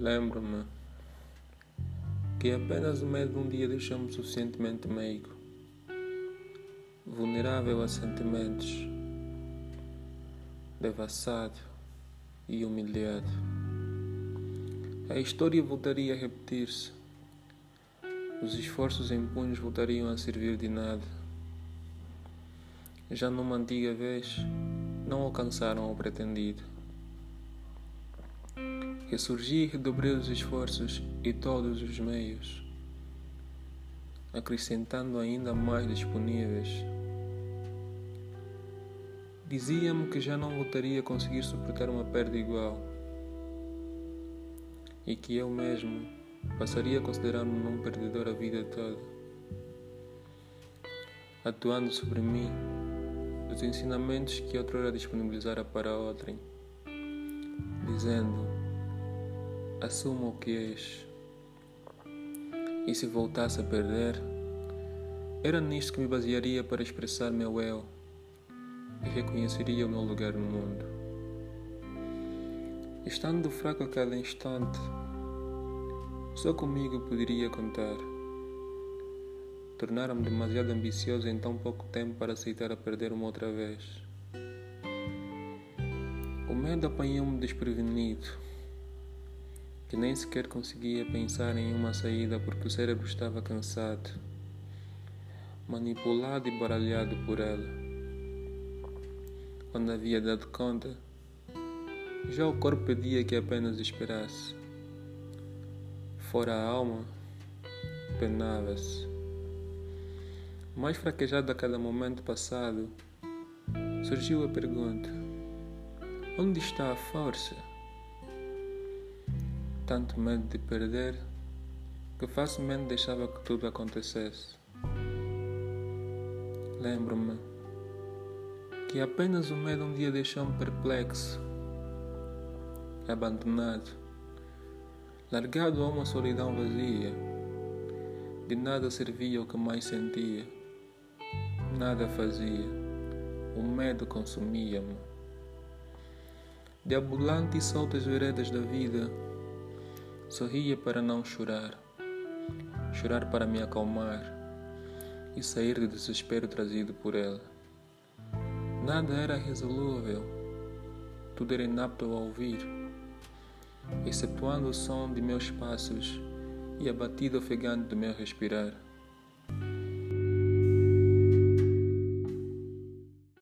Lembro-me que apenas o medo um dia deixou-me suficientemente meigo, vulnerável a sentimentos, devassado e humilhado. A história voltaria a repetir-se. Os esforços em punhos voltariam a servir de nada. Já numa antiga vez, não alcançaram o pretendido. Ressurgi e redobrei os esforços e todos os meios, acrescentando ainda mais disponíveis. Dizia-me que já não voltaria a conseguir suportar uma perda igual e que eu mesmo passaria a considerar-me um perdedor a vida toda, atuando sobre mim os ensinamentos que outrora disponibilizara para outrem, dizendo: assuma o que és. E se voltasse a perder, era nisto que me basearia para expressar meu eu e reconheceria o meu lugar no mundo. Estando fraco a cada instante, só comigo poderia contar. Tornaram-me demasiado ambicioso em tão pouco tempo para aceitar a perder uma outra vez. O medo apanhou-me desprevenido, que nem sequer conseguia pensar em uma saída porque o cérebro estava cansado, manipulado e baralhado por ela quando havia dado conta, já o corpo pedia que apenas esperasse. Fora a alma, penava-se. Mais fraquejado a cada momento passado, surgiu a pergunta: onde está a força? Tanto medo de perder que facilmente deixava que tudo acontecesse. Lembro-me que apenas o medo um dia deixou-me perplexo, abandonado, largado a uma solidão vazia. De nada servia o que mais sentia, nada fazia, o medo consumia-me. Deambulante e soltas veredas da vida, sorria para não chorar, chorar para me acalmar e sair do desespero trazido por ela. Nada era resolúvel, tudo era inapto a ouvir, excetuando o som de meus passos e a batida ofegante do meu respirar.